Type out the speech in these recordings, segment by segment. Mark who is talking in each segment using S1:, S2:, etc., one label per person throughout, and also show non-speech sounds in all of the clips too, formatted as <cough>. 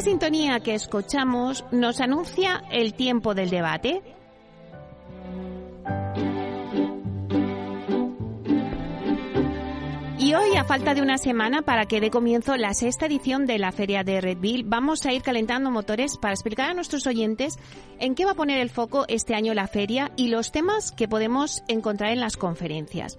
S1: Sintonía que escuchamos nos anuncia el tiempo del debate. Y hoy, a falta de una semana para que dé comienzo la sexta edición de la Feria de Redville, vamos a ir calentando motores para explicar a nuestros oyentes en qué va a poner el foco este año la feria y los temas que podemos encontrar en las conferencias.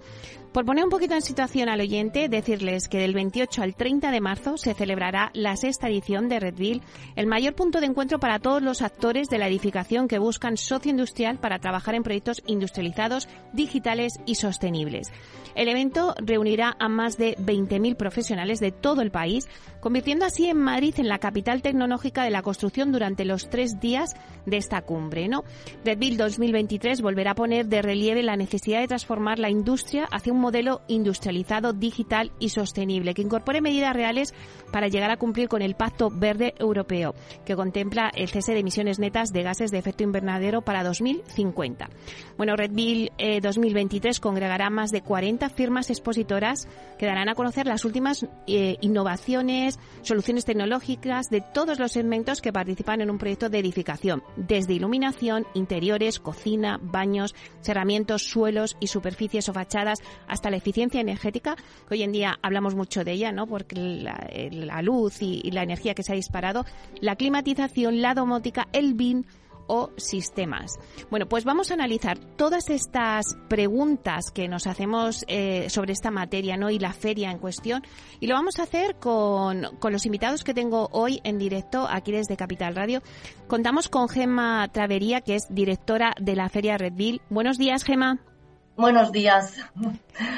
S1: Por poner un poquito en situación al oyente, decirles que del 28 al 30 de marzo se celebrará la sexta edición de Redville, el mayor punto de encuentro para todos los actores de la edificación que buscan socio industrial para trabajar en proyectos industrializados, digitales y sostenibles. El evento reunirá a más de 20.000 profesionales de todo el país, convirtiendo así en Madrid en la capital tecnológica de la construcción durante los tres días de esta cumbre. ¿no? Redville 2023 volverá a poner de relieve la necesidad de transformar la industria hacia un modelo industrializado, digital y sostenible, que incorpore medidas reales para llegar a cumplir con el Pacto Verde Europeo, que contempla el cese de emisiones netas de gases de efecto invernadero para 2050. Bueno, Redville 2023 congregará más de 40 firmas expositoras que darán a conocer las últimas eh, innovaciones, soluciones tecnológicas de todos los segmentos que participan en un proyecto de edificación, desde iluminación, interiores, cocina, baños, cerramientos, suelos y superficies o fachadas hasta la eficiencia energética, que hoy en día hablamos mucho de ella, ¿no? Porque la, luz y, la energía que se ha disparado, la climatización, la domótica, el BIM o sistemas. Bueno, pues vamos a analizar todas estas preguntas que nos hacemos eh, sobre esta materia ¿no? y la feria en cuestión y lo vamos a hacer con, con los invitados que tengo hoy en directo aquí desde Capital Radio. Contamos con Gemma Travería, que es directora de la Feria Redville. Buenos días, Gemma.
S2: Buenos días.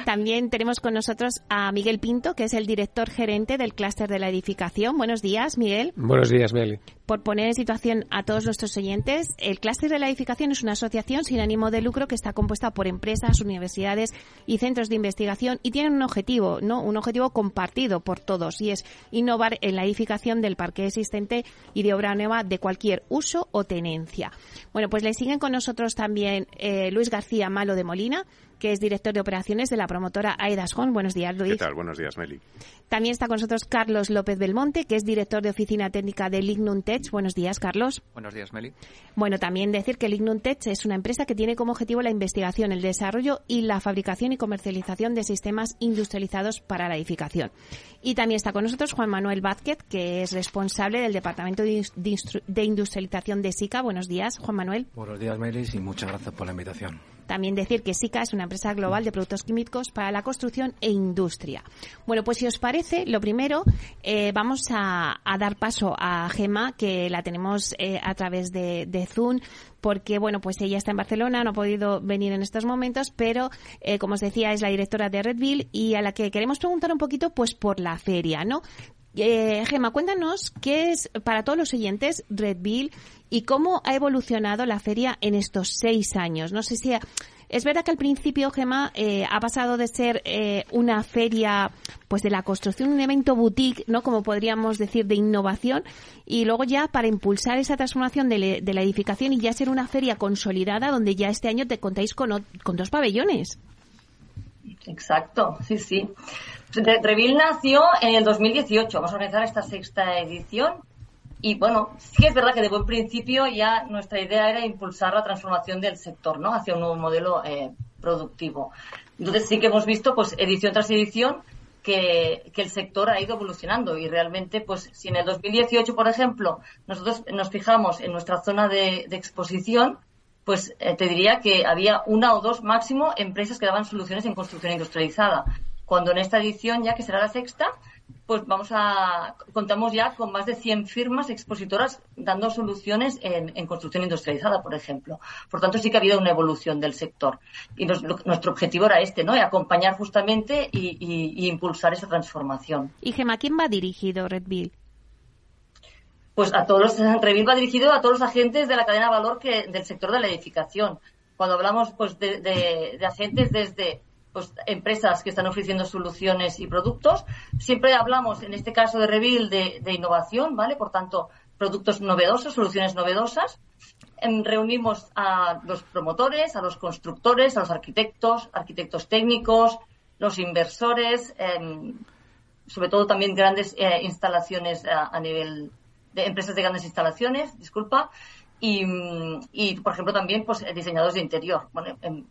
S1: También tenemos con nosotros a Miguel Pinto, que es el director gerente del clúster de la edificación. Buenos días, Miguel.
S3: Buenos días, Meli.
S1: Por poner en situación a todos nuestros oyentes, el clúster de la edificación es una asociación sin ánimo de lucro que está compuesta por empresas, universidades y centros de investigación y tienen un objetivo, ¿no? Un objetivo compartido por todos y es innovar en la edificación del parque existente y de obra nueva de cualquier uso o tenencia. Bueno, pues le siguen con nosotros también eh, Luis García Malo de Molina, que es director de operaciones de la promotora Aidas Home. Buenos días, Luis.
S4: ¿Qué tal? Buenos días, Meli.
S1: También está con nosotros Carlos López Belmonte, que es director de oficina técnica de Lignum Tech. Buenos días, Carlos.
S5: Buenos días, Meli.
S1: Bueno, también decir que Lignum Tech es una empresa que tiene como objetivo la investigación, el desarrollo y la fabricación y comercialización de sistemas industrializados para la edificación. Y también está con nosotros Juan Manuel Vázquez, que es responsable del Departamento de Industrialización de SICA. Buenos días, Juan Manuel.
S3: Buenos días, Meli, y muchas gracias por la invitación.
S1: También decir que SICA es una empresa global de productos químicos para la construcción e industria. Bueno, pues si os parece, lo primero, eh, vamos a, dar paso a Gema, que la tenemos eh, a través de, de, Zoom, porque, bueno, pues ella está en Barcelona, no ha podido venir en estos momentos, pero, eh, como os decía, es la directora de Redville y a la que queremos preguntar un poquito, pues, por la feria, ¿no? Eh, Gema, cuéntanos qué es para todos los oyentes Redville y cómo ha evolucionado la feria en estos seis años. No sé si ha, es verdad que al principio, Gema, eh, ha pasado de ser eh, una feria pues de la construcción, un evento boutique, ¿no? Como podríamos decir, de innovación, y luego ya para impulsar esa transformación de, le, de la edificación y ya ser una feria consolidada donde ya este año te contáis con, con dos pabellones.
S2: Exacto, sí, sí. Reville nació en el 2018. Vamos a organizar esta sexta edición. Y bueno, sí es verdad que de buen principio ya nuestra idea era impulsar la transformación del sector, ¿no? Hacia un nuevo modelo eh, productivo. Entonces sí que hemos visto, pues, edición tras edición, que, el sector ha ido evolucionando y realmente, pues, si en el 2018, por ejemplo, nosotros nos fijamos en nuestra zona de, de exposición, pues eh, te diría que había una o dos máximo empresas que daban soluciones en construcción industrializada cuando en esta edición, ya que será la sexta, pues vamos a contamos ya con más de 100 firmas expositoras dando soluciones en, construcción industrializada, por ejemplo. Por tanto, sí que ha habido una evolución del sector. Y nuestro objetivo era este, ¿no? Acompañar justamente y, impulsar esa transformación.
S1: ¿Y Gema, quién va dirigido Redville?
S2: Pues a todos los, <laughs> Redville va dirigido a todos los agentes de la cadena de valor que, del sector de la edificación. Cuando hablamos pues de, de agentes desde pues, empresas que están ofreciendo soluciones y productos. Siempre hablamos, en este caso de Revil, de, innovación, ¿vale? Por tanto, productos novedosos, soluciones novedosas. Em, reunimos a los promotores, a los constructores, a los arquitectos, arquitectos técnicos, los inversores, em, sobre todo también grandes eh, instalaciones a, nivel de empresas de grandes instalaciones, disculpa, y, y, por ejemplo también pues diseñadores de interior. Em,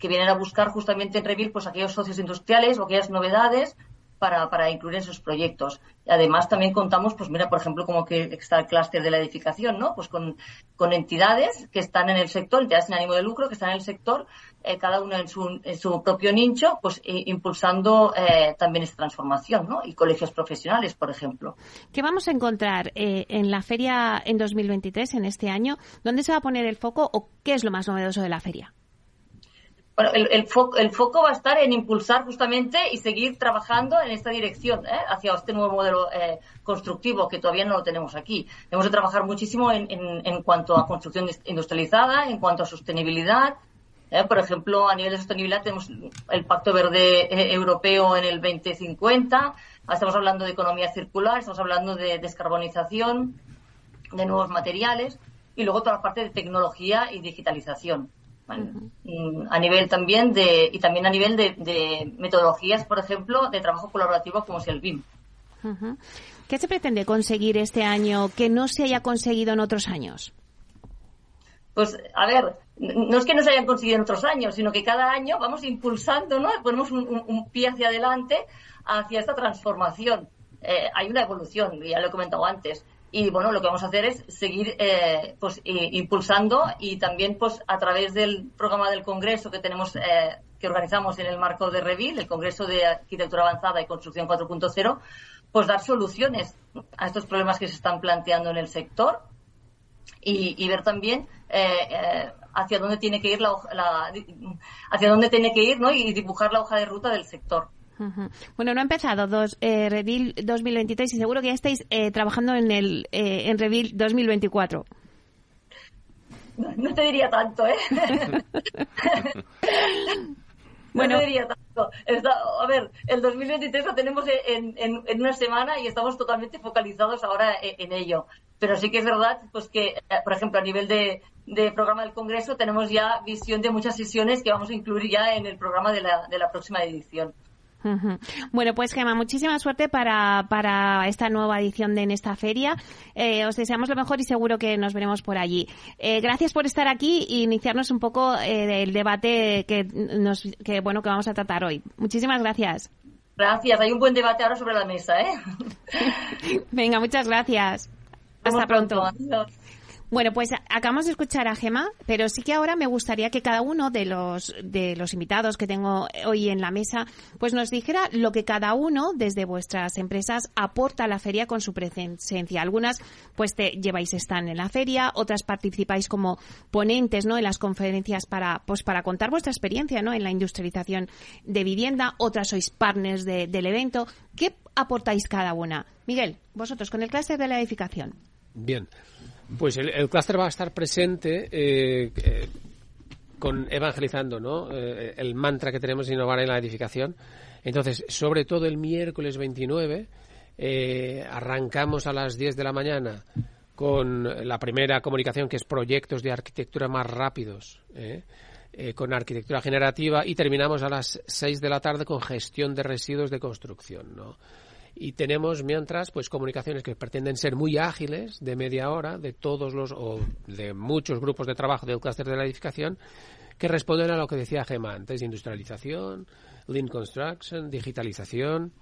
S2: que vienen a buscar justamente en Revil pues aquellos socios industriales o aquellas novedades para, para, incluir en sus proyectos. Además, también contamos, pues mira, por ejemplo, como que está el clúster de la edificación, ¿no? Pues con, con, entidades que están en el sector, entidades sin ánimo de lucro, que están en el sector, eh, cada una en su, en su propio nicho, pues impulsando eh, también esta transformación, ¿no? Y colegios profesionales, por ejemplo.
S1: ¿Qué vamos a encontrar eh, en la feria en 2023, en este año? ¿Dónde se va a poner el foco o qué es lo más novedoso de la feria?
S2: Bueno, el, foco, va a estar en impulsar justamente y seguir trabajando en esta dirección, ¿eh? hacia este nuevo modelo eh, constructivo que todavía no lo tenemos aquí. Hemos de trabajar muchísimo en, cuanto a construcción industrializada, en cuanto a sostenibilidad. ¿eh? Por ejemplo, a nivel de sostenibilidad tenemos el Pacto Verde Europeo en el 2050. Estamos hablando de economía circular, estamos hablando de descarbonización, de nuevos materiales y luego toda la parte de tecnología y digitalización a nivel también de, y también a nivel de, metodologías, por ejemplo, de trabajo colaborativo como es el BIM.
S1: ¿Qué se pretende conseguir este año que no se haya conseguido en otros años?
S2: Pues, a ver, no es que no se hayan conseguido en otros años, sino que cada año vamos impulsando, ¿no? Ponemos un, pie hacia adelante hacia esta transformación. Eh, hay una evolución, ya lo he comentado antes. Y bueno, lo que vamos a hacer es seguir eh, pues, impulsando y también pues a través del programa del Congreso que tenemos eh, que organizamos en el marco de Revil, el Congreso de Arquitectura Avanzada y Construcción 4.0, pues dar soluciones a estos problemas que se están planteando en el sector y, ver también eh, hacia dónde tiene que ir la, la, hacia dónde tiene que ir ¿no? y dibujar la hoja de ruta del sector.
S1: Bueno, no ha empezado dos, eh, Revil 2023 y seguro que ya estáis eh, trabajando en el eh, en Revil 2024.
S2: No, te diría tanto, ¿eh? <laughs> bueno, no diría tanto. a ver, el 2023 lo tenemos en, en, una semana y estamos totalmente focalizados ahora en, ello. Pero sí que es verdad, pues que, eh, por ejemplo, a nivel de, de, programa del Congreso tenemos ya visión de muchas sesiones que vamos a incluir ya en el programa de la, de la próxima edición.
S1: Bueno, pues Gemma, muchísima suerte para, para esta nueva edición de En esta feria. Eh, os deseamos lo mejor y seguro que nos veremos por allí. Eh, gracias por estar aquí e iniciarnos un poco eh, del debate que, nos, que, bueno, que vamos a tratar hoy. Muchísimas gracias.
S2: Gracias. Hay un buen debate ahora sobre la mesa, ¿eh? <laughs>
S1: Venga, muchas gracias. Hasta pronto. Bueno, pues acabamos de escuchar a Gema, pero sí que ahora me gustaría que cada uno de los de los invitados que tengo hoy en la mesa, pues nos dijera lo que cada uno desde vuestras empresas aporta a la feria con su presencia. Algunas, pues te lleváis stand en la feria, otras participáis como ponentes, ¿no? En las conferencias para, pues para contar vuestra experiencia, ¿no? En la industrialización de vivienda, otras sois partners del evento. ¿Qué aportáis cada una? Miguel, vosotros con el clúster de la edificación.
S3: Bien. Pues el, clúster va a estar presente eh, eh, con evangelizando, ¿no? Eh, el mantra que tenemos de innovar en la edificación. Entonces, sobre todo el miércoles 29, arrancamos a las 10 de la mañana con la primera comunicación que es proyectos de arquitectura más rápidos. con arquitectura generativa y terminamos a las 6 de la tarde con gestión de residuos de construcción, ¿no? Y tenemos mientras pues comunicaciones que pretenden ser muy ágiles de media hora de todos los o de muchos grupos de trabajo del clúster de la edificación que responden a lo que decía Gemma antes industrialización lean construction digitalización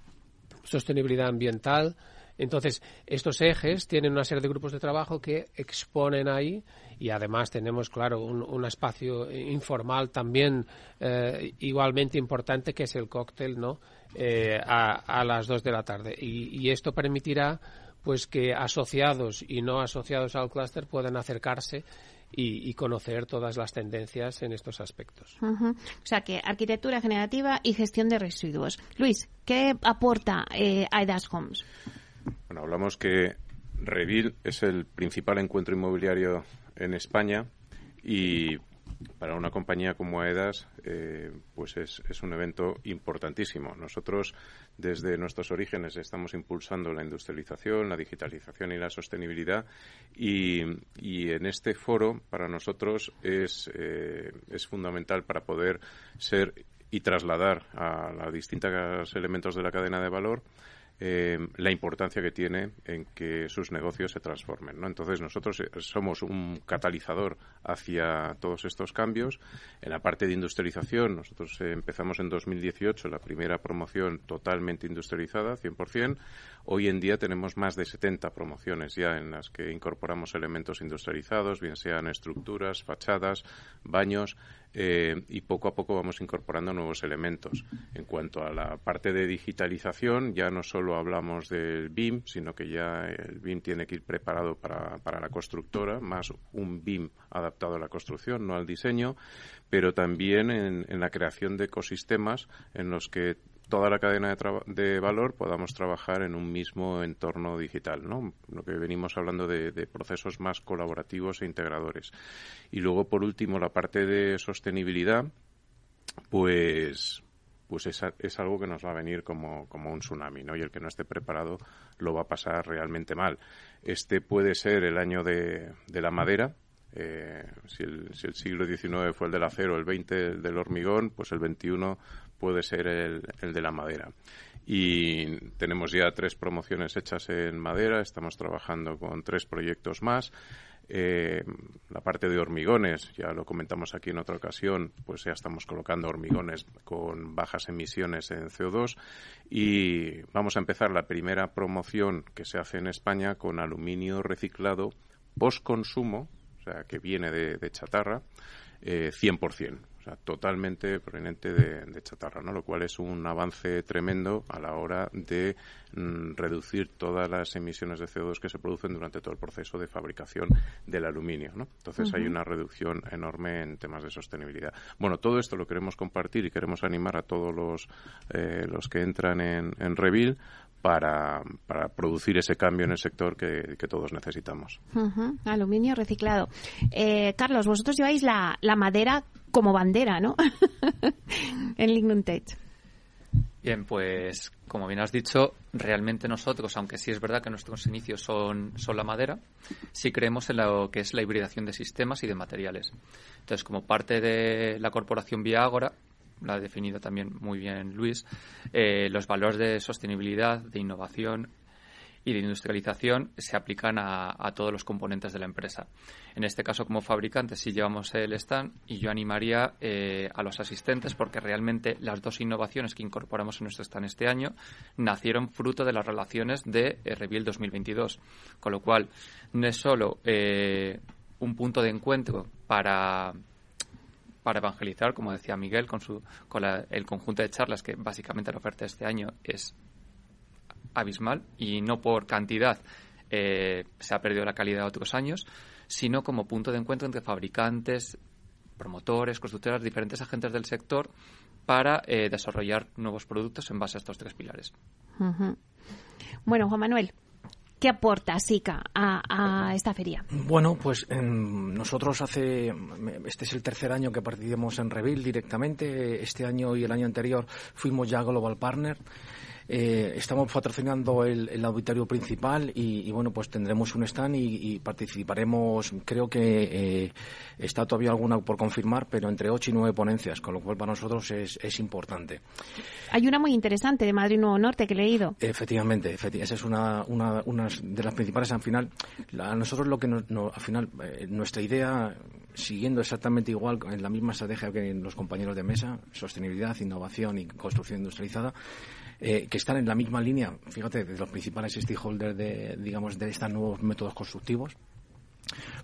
S3: sostenibilidad ambiental Entonces, estos ejes tienen una serie de grupos de trabajo que exponen ahí y además tenemos, claro, un, espacio informal también eh, igualmente importante que es el cóctel, ¿no? Eh, a, las dos de la tarde. Y, esto permitirá pues que asociados y no asociados al clúster puedan acercarse y, conocer todas las tendencias en estos aspectos.
S1: O sea que arquitectura generativa y gestión de residuos. Luis, ¿qué aporta eh, AIDAS Homes?
S4: Bueno, hablamos que Revil es el principal encuentro inmobiliario en España y para una compañía como AEDAS, eh, pues es, un evento importantísimo. Nosotros, desde nuestros orígenes, estamos impulsando la industrialización, la digitalización y la sostenibilidad. Y, en este foro, para nosotros, es, eh, es fundamental para poder ser y trasladar a los distintos elementos de la cadena de valor eh, la importancia que tiene en que sus negocios se transformen. ¿no? Entonces, nosotros eh, somos un catalizador hacia todos estos cambios. En la parte de industrialización, nosotros eh, empezamos en 2018 la primera promoción totalmente industrializada, 100%. Hoy en día tenemos más de 70 promociones ya en las que incorporamos elementos industrializados, bien sean estructuras, fachadas, baños. Eh, y poco a poco vamos incorporando nuevos elementos. En cuanto a la parte de digitalización, ya no solo hablamos del BIM, sino que ya el BIM tiene que ir preparado para, para la constructora, más un BIM adaptado a la construcción, no al diseño, pero también en, en la creación de ecosistemas en los que toda la cadena de, valor podamos trabajar en un mismo entorno digital, ¿no? Lo que venimos hablando de, procesos más colaborativos e integradores. Y luego, por último, la parte de sostenibilidad, pues pues es, es, algo que nos va a venir como, como, un tsunami, ¿no? Y el que no esté preparado lo va a pasar realmente mal. Este puede ser el año de, de la madera, eh, si, el, si, el, siglo XIX fue el del acero, el XX el del hormigón, pues el XXI puede ser el, el de la madera. Y tenemos ya tres promociones hechas en madera, estamos trabajando con tres proyectos más. Eh, la parte de hormigones, ya lo comentamos aquí en otra ocasión, pues ya estamos colocando hormigones con bajas emisiones en CO2 y vamos a empezar la primera promoción que se hace en España con aluminio reciclado post consumo, o sea, que viene de, chatarra, eh, 100% o sea, totalmente proveniente de, chatarra, ¿no? Lo cual es un avance tremendo a la hora de mm, reducir todas las emisiones de CO2 que se producen durante todo el proceso de fabricación del aluminio, ¿no? Entonces hay una reducción enorme en temas de sostenibilidad. Bueno, todo esto lo queremos compartir y queremos animar a todos los, eh, los que entran en, en Revil para, para, producir ese cambio en el sector que, todos necesitamos.
S1: Aluminio reciclado. Eh, Carlos, vosotros lleváis la, la madera como bandera, ¿no? <laughs> en Lignum Tech.
S5: Bien, pues como bien has dicho, realmente nosotros, aunque sí es verdad que nuestros inicios son, son la madera, sí creemos en lo que es la hibridación de sistemas y de materiales. Entonces, como parte de la corporación Viagora, lo ha definido también muy bien Luis, eh, los valores de sostenibilidad, de innovación y de industrialización se aplican a, todos los componentes de la empresa. En este caso, como fabricantes, sí llevamos el stand y yo animaría eh, a los asistentes porque realmente las dos innovaciones que incorporamos en nuestro stand este año nacieron fruto de las relaciones de eh, Reveal 2022. Con lo cual, no es solo un punto de encuentro para para evangelizar, como decía Miguel, con, su, con el conjunto de charlas que básicamente la oferta de este año es abismal y no por cantidad eh, se ha perdido la calidad de otros años, sino como punto de encuentro entre fabricantes, promotores, constructoras, diferentes agentes del sector para eh, desarrollar nuevos productos en base a estos tres pilares.
S1: Bueno, Juan Manuel, ¿Qué aporta SICA a, esta feria?
S6: Bueno, pues em, nosotros hace, este es el tercer año que participamos en Revil directamente. Este año y el año anterior fuimos ya Global Partner. Eh, estamos patrocinando el, auditorio principal y, bueno, pues tendremos un stand y, participaremos, creo que eh, está todavía alguna por confirmar, pero entre ocho y nueve ponencias, con lo cual para nosotros es, importante.
S1: Hay una muy interesante de Madrid Nuevo Norte que he leído.
S6: Efectivamente, esa es una, una, de las principales. Al final, a nosotros lo que al final, eh, nuestra idea siguiendo exactamente igual, en la misma estrategia que los compañeros de mesa, sostenibilidad, innovación y construcción industrializada, eh, que están en la misma línea, fíjate, de los principales stakeholders de, digamos, de estos nuevos métodos constructivos,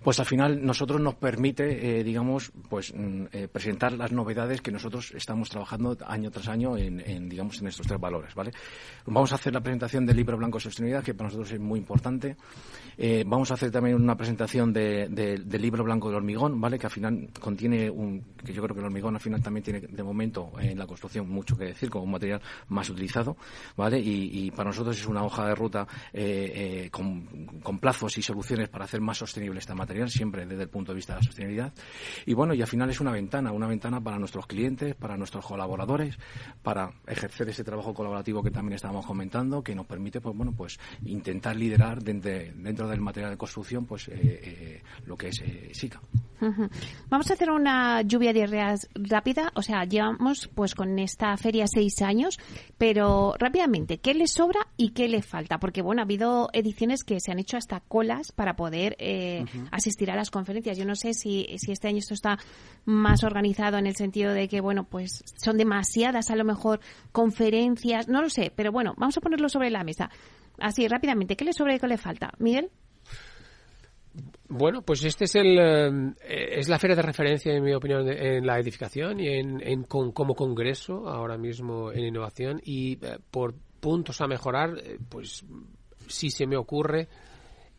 S6: pues al final nosotros nos permite, eh, digamos, pues mm, eh, presentar las novedades que nosotros estamos trabajando año tras año en, digamos, en estos tres valores, ¿vale? Vamos a hacer la presentación del libro blanco de sostenibilidad, que para nosotros es muy importante. Eh, vamos a hacer también una presentación del libro blanco del hormigón, ¿vale? Que al final contiene un, que yo creo que el hormigón al final también tiene de momento en la construcción mucho que decir, como un material más utilizado, ¿vale? Y, para nosotros es una hoja de ruta con plazos y soluciones para hacer más sostenible esta material, siempre desde el punto de vista de la sostenibilidad. Y bueno, y al final es una ventana, una ventana para nuestros clientes, para nuestros colaboradores, para ejercer ese trabajo colaborativo que también estábamos comentando, que nos permite, pues bueno, pues intentar liderar dentro del material de construcción, pues eh, eh, lo que es eh, SICA.
S1: Vamos a hacer una lluvia de ideas rápida, o sea, llevamos pues con esta feria seis años, pero rápidamente, ¿qué le sobra y qué le falta? Porque bueno, ha habido ediciones que se han hecho hasta colas para poder asistir a las conferencias. Yo no sé si, si este año esto está más organizado en el sentido de que, bueno, pues son demasiadas a lo mejor conferencias, no lo sé, pero bueno, vamos a ponerlo sobre la mesa. Así, rápidamente, ¿qué le sobra y qué le falta? Miguel.
S3: Bueno, pues este es el eh, es la feria de referencia, en mi opinión, en la edificación y en, como congreso ahora mismo en innovación y eh, por puntos a mejorar, eh, pues si se me ocurre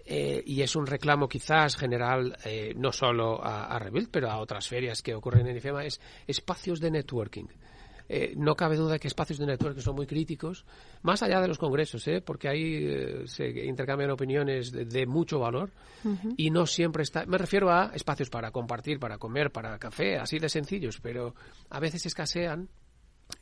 S3: eh, y es un reclamo quizás general eh, no solo a, a, Rebuild, pero a otras ferias que ocurren en IFEMA, es espacios de networking. Eh, no cabe duda que espacios de networking son muy críticos, más allá de los congresos, porque ahí se intercambian opiniones de, mucho valor y no siempre está. Me refiero a espacios para compartir, para comer, para café, así de sencillos, pero a veces escasean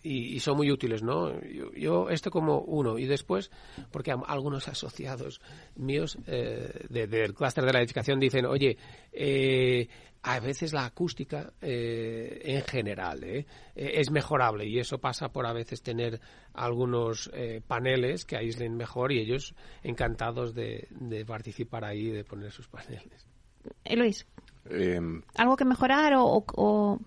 S3: y, son muy útiles, ¿no? Yo, yo, este como uno y después, porque algunos asociados míos eh, del clúster de la edificación dicen, oye, eh, a veces la acústica eh, en general es mejorable y eso pasa por a veces tener algunos paneles que aíslen mejor y ellos encantados de, participar ahí, de poner sus paneles.
S1: Luis, em, ¿algo que mejorar o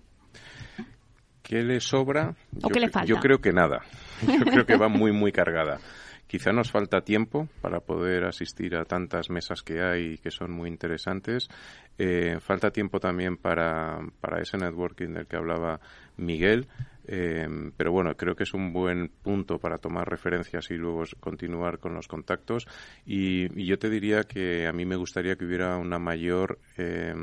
S4: ¿Qué le sobra?
S1: ¿O yo, qué le falta?
S4: Yo creo que nada. <laughs> Yo creo que va muy, muy cargada. Quizá nos falta tiempo para poder asistir a tantas mesas que hay y que son muy interesantes. Eh, falta tiempo también para, para ese networking del que hablaba Miguel. Eh, pero bueno, creo que es un buen punto para tomar referencias y luego continuar con los contactos. Y, yo te diría que a mí me gustaría que hubiera una mayor. Eh,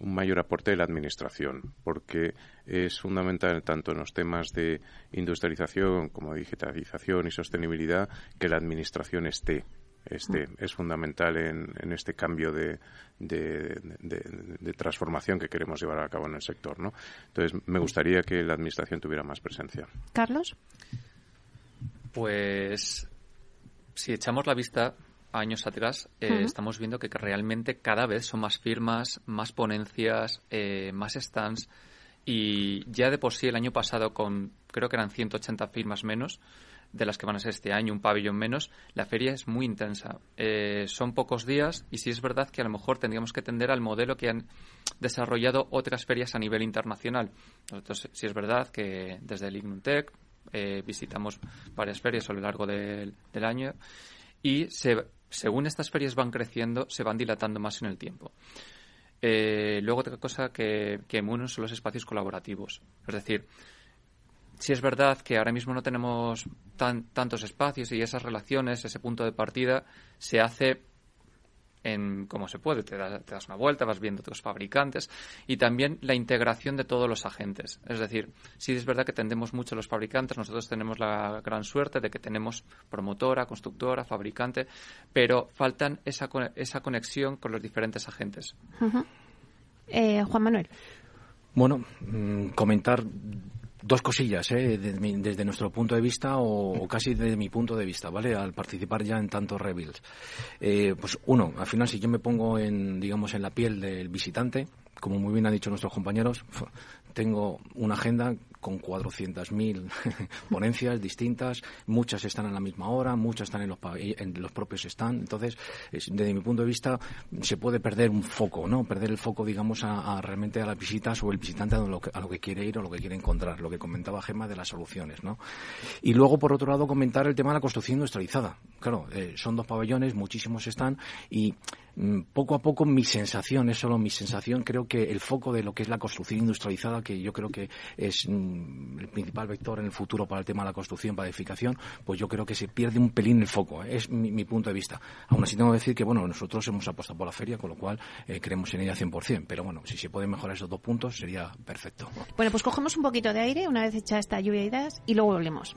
S4: un mayor aporte de la administración, porque es fundamental tanto en los temas de industrialización como digitalización y sostenibilidad que la administración esté. Este, es fundamental en, este cambio de, de, transformación que queremos llevar a cabo en el sector. ¿no? Entonces, me gustaría que la Administración tuviera más presencia.
S1: Carlos.
S5: Pues, si echamos la vista años atrás, eh, estamos viendo que, realmente cada vez son más firmas, más ponencias, eh, más stands. Y ya de por sí el año pasado, con creo que eran 180 firmas menos, de las que van a ser este año, un pabellón menos, la feria es muy intensa. Eh, son pocos días y sí es verdad que a lo mejor tendríamos que tender al modelo que han desarrollado otras ferias a nivel internacional. Nosotros sí es verdad que desde el Ignuntec visitamos varias ferias a lo largo del, del año y se según estas ferias van creciendo, se van dilatando más en el tiempo. Eh, luego otra cosa que, que son los espacios colaborativos. Es decir, si es verdad que ahora mismo no tenemos tantos espacios y esas relaciones, ese punto de partida, se hace en cómo se puede. Te, das una vuelta, vas viendo otros fabricantes y también la integración de todos los agentes. Es decir, sí es verdad que tendemos mucho a los fabricantes, nosotros tenemos la gran suerte de que tenemos promotora, constructora, fabricante, pero faltan esa, esa conexión con los diferentes agentes.
S1: Eh, Juan Manuel.
S6: Bueno, mm, comentar Dos cosillas, ¿eh? desde, nuestro punto de vista o, casi desde mi punto de vista, ¿vale? Al participar ya en tantos rebuilds. Eh, pues uno, al final si yo me pongo en, digamos, en la piel del visitante, como muy bien han dicho nuestros compañeros, tengo una agenda con 400.000 <laughs> ponencias distintas, muchas están a la misma hora, muchas están en los, en los propios stands. Entonces, desde mi punto de vista, se puede perder un foco, ¿no? Perder el foco, digamos, a, realmente a las visitas o el visitante a lo, que, a lo que quiere ir o lo que quiere encontrar, lo que comentaba Gemma de las soluciones, ¿no? Y luego, por otro lado, comentar el tema de la construcción industrializada. Claro, eh, son dos pabellones, muchísimos están y Mm, poco a poco mi sensación, es solo mi sensación, creo que el foco de lo que es la construcción industrializada, que yo creo que es mm, el principal vector en el futuro para el tema de la construcción, para la edificación, pues yo creo que se pierde un pelín el foco, ¿eh? es mi, punto de vista. Aún así tengo que decir que, bueno, nosotros hemos apostado por la feria, con lo cual eh, creemos en ella 100%, pero bueno, si se pueden mejorar esos dos puntos sería perfecto.
S1: Bueno, pues cogemos un poquito de aire una vez hecha esta lluvia de ideas y luego volvemos.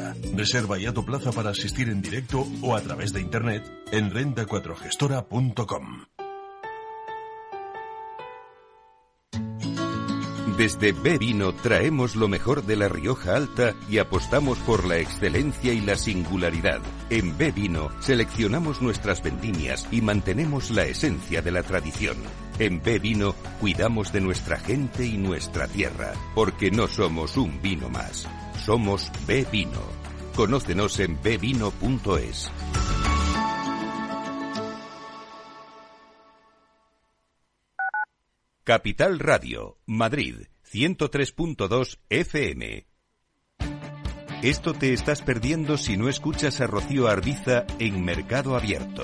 S7: Reserva ya tu plaza para asistir en directo o a través de internet en renta4gestora.com.
S8: Desde B Vino traemos lo mejor de la Rioja Alta y apostamos por la excelencia y la singularidad. En B Vino seleccionamos nuestras vendimias y mantenemos la esencia de la tradición. En B Vino cuidamos de nuestra gente y nuestra tierra, porque no somos un vino más. Somos B Vino. Conócenos en bvino.es. Capital Radio, Madrid, 103.2 FM. Esto te estás perdiendo si no escuchas a Rocío Arbiza en Mercado Abierto.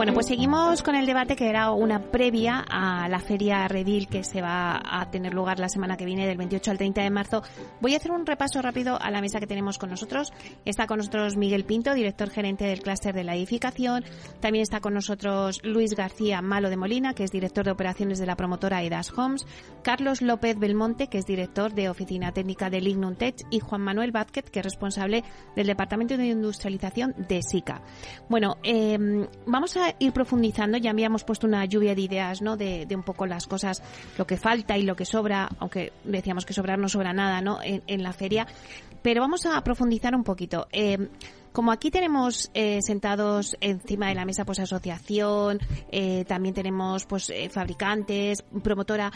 S1: Bueno, pues seguimos con el debate que era una previa a la feria Redil que se va a tener lugar la semana que viene del 28 al 30 de marzo. Voy a hacer un repaso rápido a la mesa que tenemos con nosotros. Está con nosotros Miguel Pinto, director gerente del clúster de la edificación. También está con nosotros Luis García Malo de Molina, que es director de operaciones de la promotora Edas Homes. Carlos López Belmonte, que es director de oficina técnica de Lignum Tech. Y Juan Manuel Vázquez, que es responsable del departamento de industrialización de SICA. Bueno, eh, vamos a ir profundizando, ya habíamos puesto una lluvia de ideas, ¿no? De, un poco las cosas, lo que falta y lo que sobra, aunque decíamos que sobrar no sobra nada, ¿no? En, la feria. Pero vamos a profundizar un poquito. Eh, como aquí tenemos eh, sentados encima de la mesa pues asociación, eh, también tenemos pues fabricantes, promotora,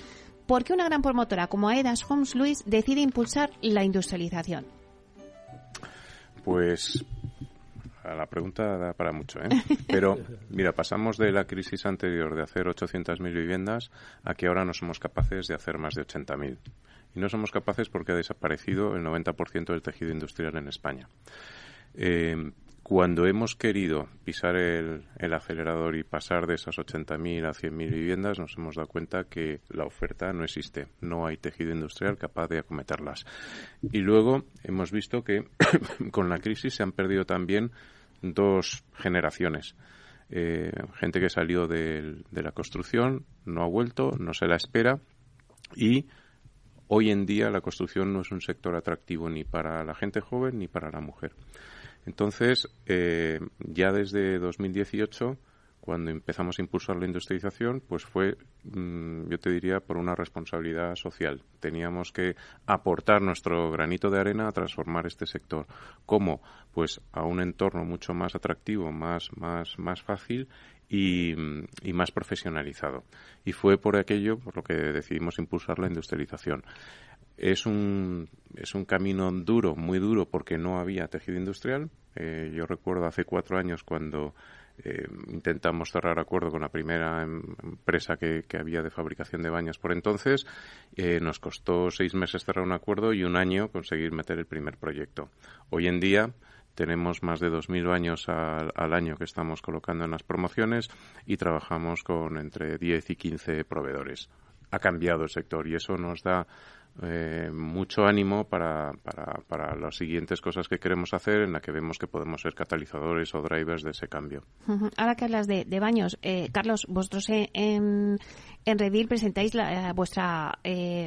S1: ¿por qué una gran promotora como Aedas Homes Luis decide impulsar la industrialización?
S4: Pues la pregunta da para mucho, ¿eh? Pero, mira, pasamos de la crisis anterior de hacer 800.000 viviendas a que ahora no somos capaces de hacer más de 80.000. Y no somos capaces porque ha desaparecido el 90% del tejido industrial en España. Eh, cuando hemos querido pisar el, acelerador y pasar de esas 80.000 a 100.000 viviendas, nos hemos dado cuenta que la oferta no existe. No hay tejido industrial capaz de acometerlas. Y luego hemos visto que <coughs> con la crisis se han perdido también dos generaciones. Eh, gente que salió de, la construcción, no ha vuelto, no se la espera y hoy en día la construcción no es un sector atractivo ni para la gente joven ni para la mujer. Entonces, eh, ya desde 2018, cuando empezamos a impulsar la industrialización, pues fue, mm, yo te diría, por una responsabilidad social. Teníamos que aportar nuestro granito de arena a transformar este sector. ¿Cómo? Pues a un entorno mucho más atractivo, más, más, más fácil y, más profesionalizado. Y fue por aquello por lo que decidimos impulsar la industrialización. Es un, es un camino duro, muy duro, porque no había tejido industrial. Eh, yo recuerdo hace cuatro años cuando eh, intentamos cerrar acuerdo con la primera em, empresa que, había de fabricación de baños por entonces. Eh, nos costó seis meses cerrar un acuerdo y un año conseguir meter el primer proyecto. Hoy en día tenemos más de 2.000 baños al, al, año que estamos colocando en las promociones y trabajamos con entre 10 y 15 proveedores. Ha cambiado el sector y eso nos da eh, mucho ánimo para, para, para, las siguientes cosas que queremos hacer en la que vemos que podemos ser catalizadores o drivers de ese cambio.
S1: Ahora que hablas de, baños, eh, Carlos, vosotros en, en Redil presentáis la, eh, vuestra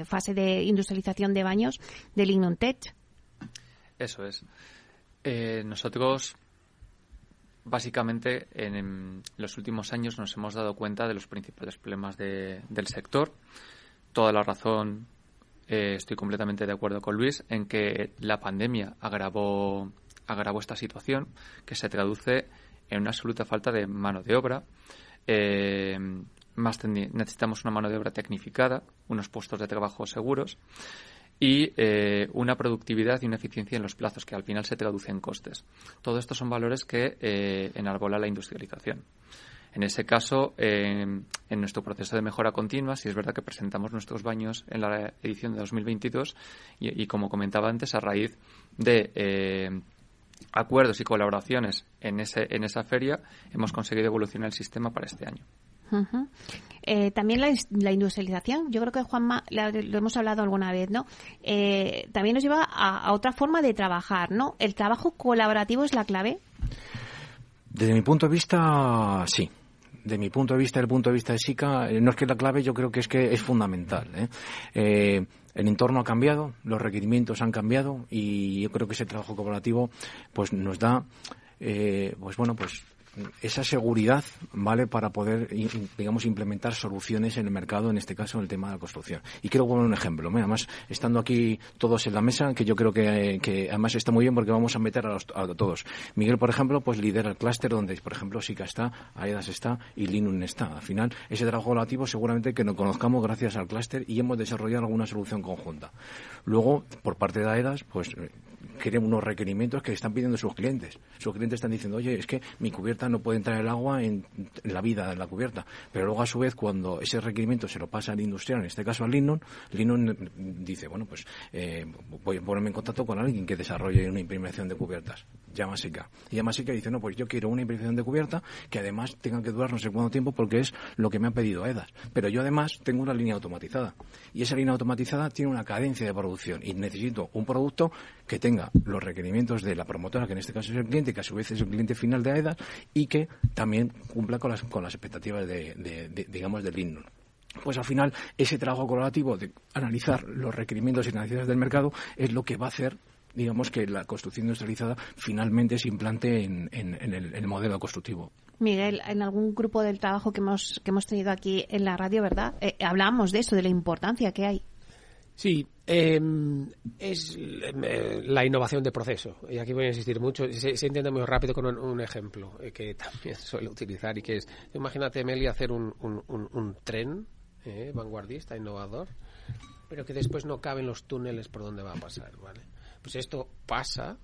S1: fase de industrialización de baños de Lignum Tech.
S5: Eso es. nosotros básicamente en, los últimos años nos hemos dado cuenta de los principales problemas del sector. Toda la razón eh, estoy completamente de acuerdo con Luis en que la pandemia agravó, agravó esta situación, que se traduce en una absoluta falta de mano de obra. Eh, más necesitamos una mano de obra tecnificada, unos puestos de trabajo seguros y eh, una productividad y una eficiencia en los plazos que al final se traduce en costes. Todo esto son valores que enarbola la industrialización. En ese caso, en nuestro proceso de mejora continua, si es verdad que presentamos nuestros baños en la edición de 2022 y, como comentaba antes, a raíz de eh, acuerdos y colaboraciones en, ese, en esa feria, hemos conseguido evolucionar el sistema para este año.
S1: Eh, también la, industrialización, yo creo que Juanma, lo hemos hablado alguna vez, ¿no? Eh, también nos lleva a, a, otra forma de trabajar, ¿no? ¿El trabajo colaborativo es la clave?
S6: Desde mi punto de vista, sí de mi punto de vista, el punto de vista de SICA, eh, no es que la clave, yo creo que es que es fundamental. ¿eh? Eh, el entorno ha cambiado, los requerimientos han cambiado y yo creo que ese trabajo cooperativo pues nos da, pues bueno, pues esa seguridad, ¿vale? Para poder, digamos, implementar soluciones en el mercado, en este caso en el tema de la construcción. Y quiero poner un ejemplo, además, estando aquí todos en la mesa, que yo creo que, además está muy bien porque vamos a meter a, los, a todos. Miguel, por ejemplo, pues lidera el clúster donde, por ejemplo, SICA está, AEDAS está y Linux está. Al final, ese trabajo relativo seguramente que nos conozcamos gracias al clúster y hemos desarrollado alguna solución conjunta. Luego, por parte de AEDAS, pues queremos unos requerimientos que están pidiendo sus clientes. Sus clientes están diciendo, oye, es que mi cubierta no puede entrar el agua en, la vida de la cubierta. Pero luego, a su vez, cuando ese requerimiento se lo pasa al industrial, en este caso al Linnon, Linnon dice, bueno, pues eh, voy a ponerme en contacto con alguien que desarrolle una imprimación de cubiertas. Llama SICA. Y dice, no, pues yo quiero una imprimación de cubierta que además tenga que durar no sé cuánto tiempo porque es lo que me ha pedido EDAS. Pero yo además tengo una línea automatizada. Y esa línea automatizada tiene una cadencia de producción y necesito un producto que tenga los requerimientos de la promotora, que en este caso es el cliente, que a su vez es el cliente final de AEDA, y que también cumpla con las, con las expectativas de, digamos, del Linux pues al final ese trabajo colaborativo de analizar los requerimientos y necesidades del mercado es lo que va a hacer digamos que la construcción industrializada finalmente se implante en, el, modelo constructivo.
S1: Miguel, en algún grupo del trabajo que hemos, que hemos tenido aquí en la radio, ¿verdad? Eh, hablamos de eso, de la importancia que hay.
S3: Sí, em, es eh, la innovación de proceso. Y aquí voy a insistir mucho. Se, entiende muy rápido con un, ejemplo eh, que <laughs> también suele utilizar y que es, imagínate, Meli, hacer un, un, tren eh, vanguardista, innovador, pero que después no caben los túneles por donde va a pasar, ¿vale? Pues esto pasa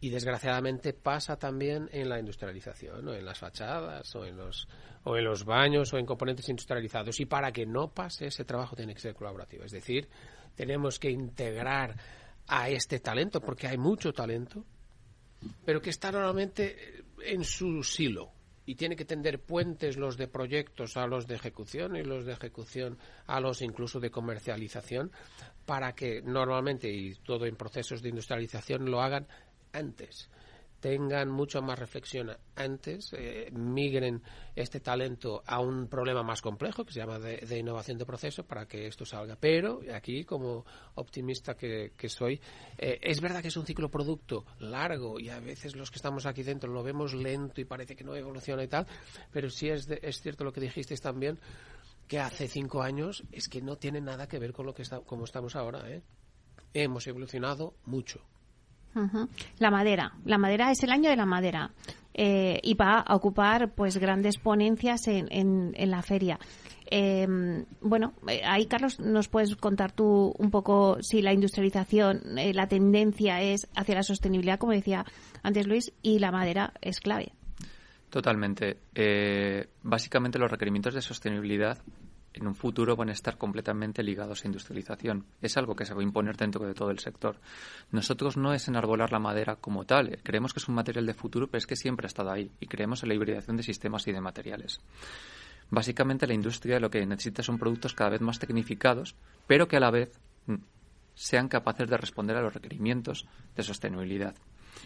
S3: y desgraciadamente pasa también en la industrialización, en las fachadas, o en los o en los baños, o en componentes industrializados. Y para que no pase, ese trabajo tiene que ser colaborativo. Es decir, tenemos que integrar a este talento, porque hay mucho talento, pero que está normalmente en su silo y tiene que tender puentes los de proyectos a los de ejecución y los de ejecución a los incluso de comercialización para que normalmente y todo en procesos de industrialización lo hagan antes tengan mucho más reflexión antes, eh, migren este talento a un problema más complejo que se llama de, innovación de proceso para que esto salga. Pero aquí, como optimista que, soy, eh, es verdad que es un ciclo producto largo y a veces los que estamos aquí dentro lo vemos lento y parece que no evoluciona y tal, pero sí es, es cierto lo que dijisteis también que hace cinco años es que no tiene nada que ver con lo que está, como estamos ahora. ¿eh? Hemos evolucionado mucho.
S1: La madera. La madera es el año de la madera eh, y va a ocupar pues grandes ponencias en, en, la feria. Em, bueno, eh, ahí Carlos, nos puedes contar tú un poco si la industrialización, eh, la tendencia es hacia la sostenibilidad, como decía antes Luis, y la madera es clave.
S5: Totalmente. básicamente los requerimientos de sostenibilidad en un futuro van a estar completamente ligados a industrialización. Es algo que se va a imponer dentro de todo el sector. Nosotros no es enarbolar la madera como tal, creemos que es un material de futuro, pero es que siempre ha estado ahí y creemos en la hibridación de sistemas y de materiales. Básicamente la industria lo que necesita son productos cada vez más tecnificados, pero que a la vez mm, sean capaces de responder a los requerimientos de sostenibilidad.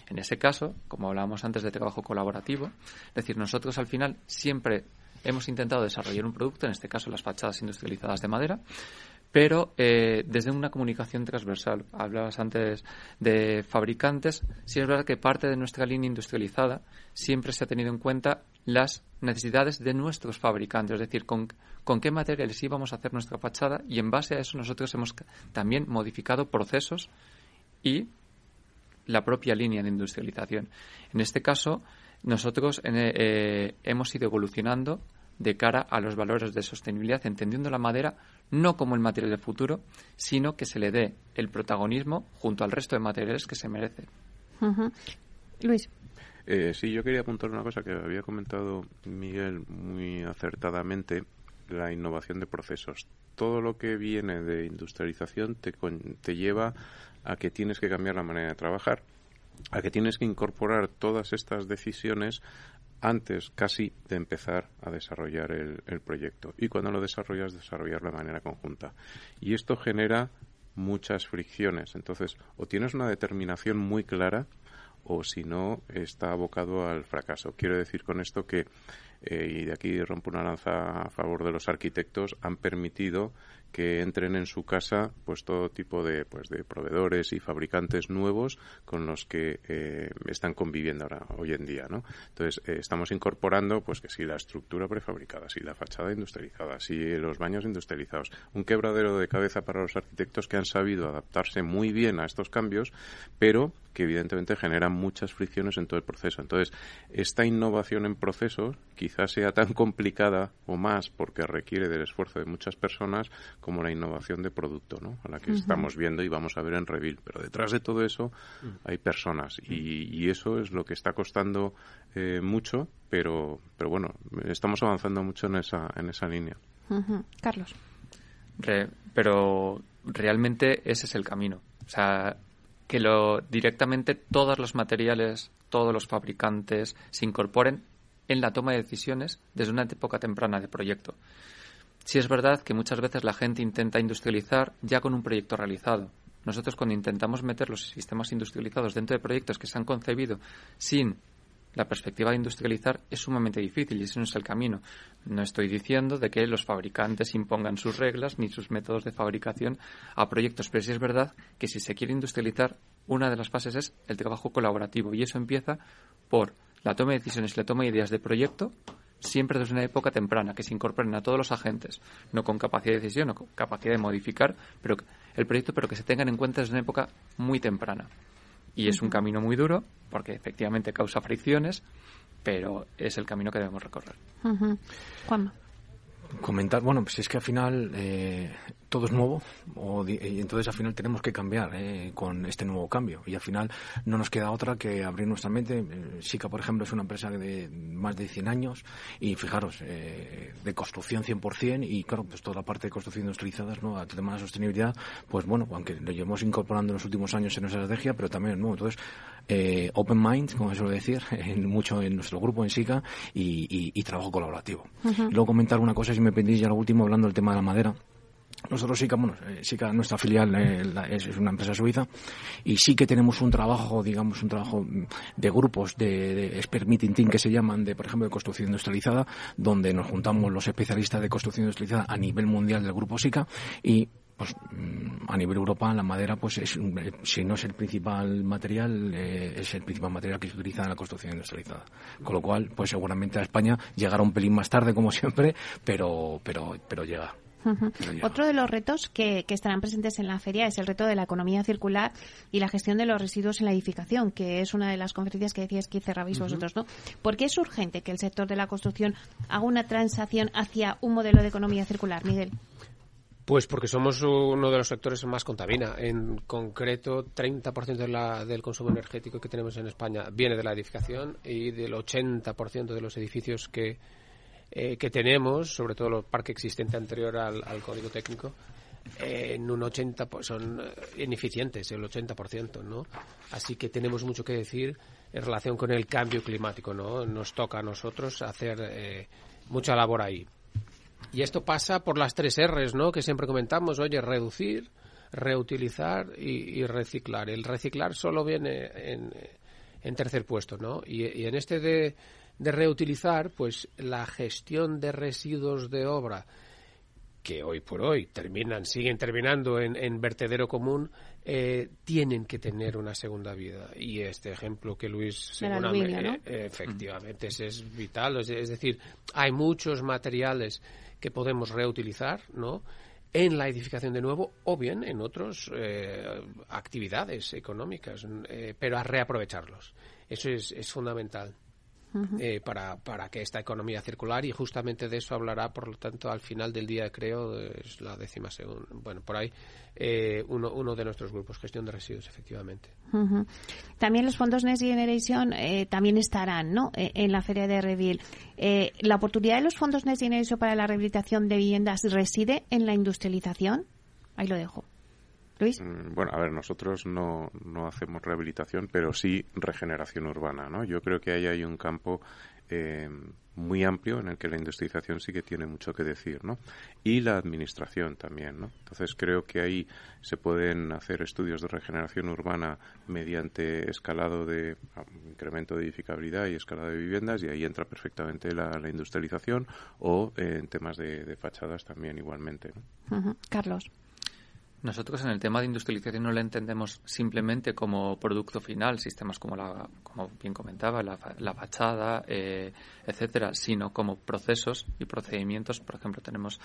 S5: En ese caso, como hablábamos antes de trabajo colaborativo, es decir, nosotros al final siempre hemos intentado desarrollar un producto, en este caso las fachadas industrializadas de madera, pero eh, desde una comunicación transversal. Hablabas antes de fabricantes. Sí es verdad que parte de nuestra línea industrializada siempre se ha tenido en cuenta las necesidades de nuestros fabricantes, es decir, con, con qué materiales íbamos a hacer nuestra fachada y en base a eso nosotros hemos también modificado procesos y la propia línea de industrialización. En este caso, nosotros eh, hemos ido evolucionando de cara a los valores de sostenibilidad, entendiendo la madera no como el material del futuro, sino que se le dé el protagonismo junto al resto de materiales que se merece.
S1: Luis.
S4: Eh, sí, yo quería apuntar una cosa que había comentado Miguel muy acertadamente, la innovación de procesos. Todo lo que viene de industrialización te, te lleva a que tienes que cambiar la manera de trabajar, a que tienes que incorporar todas estas decisiones antes casi de empezar a desarrollar el, proyecto. Y cuando lo desarrollas, desarrollarlo de manera conjunta. Y esto genera muchas fricciones. Entonces, o tienes una determinación muy clara o si no, está abocado al fracaso. Quiero decir con esto que, eh, y de aquí rompo una lanza a favor de los arquitectos, han permitido que entren en su casa pues todo tipo de pues de proveedores y fabricantes nuevos con los que eh, están conviviendo ahora hoy en día no entonces eh, estamos incorporando pues que si la estructura prefabricada si la fachada industrializada si los baños industrializados un quebradero de cabeza para los arquitectos que han sabido adaptarse muy bien a estos cambios pero que evidentemente generan muchas fricciones en todo el proceso. Entonces, esta innovación en procesos quizás sea tan complicada o más porque requiere del esfuerzo de muchas personas como la innovación de producto, ¿no? A la que estamos viendo y vamos a ver en Revil. Pero detrás de todo eso hay personas y, eso es lo que está costando eh, mucho, pero, pero bueno, estamos avanzando mucho en esa, en esa línea.
S1: Carlos.
S5: pero realmente ese es el camino. O sea, que lo, directamente todos los materiales, todos los fabricantes se incorporen en la toma de decisiones desde una época temprana de proyecto. Si es verdad que muchas veces la gente intenta industrializar ya con un proyecto realizado. Nosotros cuando intentamos meter los sistemas industrializados dentro de proyectos que se han concebido sin la perspectiva de industrializar es sumamente difícil y ese no es el camino. No estoy diciendo de que los fabricantes impongan sus reglas ni sus métodos de fabricación a proyectos, pero sí es verdad que si se quiere industrializar, una de las fases es el trabajo colaborativo y eso empieza por la toma de decisiones y la toma de ideas de proyecto siempre desde una época temprana, que se incorporen a todos los agentes, no con capacidad de decisión, no con capacidad de modificar pero el proyecto, pero que se tengan en cuenta desde una época muy temprana. Y es un camino muy duro, porque efectivamente causa fricciones, pero es el camino que debemos recorrer.
S1: ¿Cuándo?
S6: comentar, bueno, pues es que al final eh, todo es nuevo y entonces al final tenemos que cambiar eh, con este nuevo cambio y al final no nos queda otra que abrir nuestra mente. Eh, SICA, por ejemplo, es una empresa de más de 100 años y fijaros, de construcción 100% y claro, pues toda la parte de construcción industrializada, ¿no? El tema de la sostenibilidad, pues bueno, aunque lo llevamos incorporando en los últimos años en nuestra estrategia, pero también nuevo. Entonces, open mind, como se suele decir, <laughs> en, mucho en nuestro grupo en SICA y, trabajo colaborativo. luego comentar una cosa si me pedís ya lo último, hablando del tema de la madera. Nosotros SICA, bueno, eh, SICA, nuestra filial eh, es, una empresa suiza y sí que tenemos un trabajo, digamos, un trabajo de grupos de, de team que se llaman, de, por ejemplo, de construcción industrializada, donde nos juntamos los especialistas de construcción industrializada a nivel mundial del grupo SICA y pues a nivel Europa la madera pues es si no es el principal material eh, es el principal material que se utiliza en la construcción industrializada. Con lo cual pues seguramente a España llegará un pelín más tarde como siempre pero pero pero llega
S1: Otro de los retos que, estarán presentes en la feria es el reto de la economía circular y la gestión de los residuos en la edificación, que es una de las conferencias que decías que cerrabais vosotros, ¿no? ¿Por qué es urgente que el sector de la construcción haga una transacción hacia un modelo de economía circular, Miguel?
S3: Pues porque somos uno de los sectores que más contamina. En concreto, 30% de la, del consumo energético que tenemos en España viene de la edificación y del 80% de los edificios que, eh, que tenemos, sobre todo el parque existente anterior al, código técnico, en un 80 pues son eh, ineficientes, el 80%, ¿no? Así que tenemos mucho que decir en relación con el cambio climático, ¿no? Nos toca a nosotros hacer eh, mucha labor ahí. Y esto pasa por las tres R's, ¿no? Que siempre comentamos, oye, reducir, reutilizar y, reciclar. El reciclar solo viene en, tercer puesto, ¿no? Y, en este de, reutilizar, pues la gestión de residuos de obra que hoy por hoy terminan, siguen terminando en, vertedero común, eh, tienen que tener una segunda vida. Y este ejemplo que Luis seguramente, eh, efectivamente, es, vital. es decir, hay muchos materiales que podemos reutilizar, ¿no? en la edificación de nuevo o bien en otras eh, actividades económicas, eh, pero a reaprovecharlos. Eso es, es fundamental. Eh, para, para que esta economía circular y justamente de eso hablará, por lo tanto, al final del día, creo, es la décima segunda, bueno, por ahí, eh, uno, uno de nuestros grupos, gestión de residuos, efectivamente.
S1: También los fondos Next Generation eh, también estarán ¿no? en la feria de Revil. ¿La oportunidad de los fondos Next Generation para la rehabilitación de viviendas reside en la industrialización? Ahí lo dejo. Luis.
S4: Mm, bueno, a ver, nosotros no, no hacemos rehabilitación, pero sí regeneración urbana, ¿no? Yo creo que ahí hay un campo eh, muy amplio en el que la industrialización sí que tiene mucho que decir, ¿no? Y la administración también, ¿no? Entonces creo que ahí se pueden hacer estudios de regeneración urbana mediante escalado de ah, incremento de edificabilidad y escalado de viviendas y ahí entra perfectamente la, industrialización o en temas de, fachadas también igualmente.
S1: Carlos.
S5: Nosotros en el tema de industrialización no lo entendemos simplemente como producto final, sistemas como, la, como bien comentaba, la, fachada, eh, etcétera, sino como procesos y procedimientos. Por ejemplo, tenemos,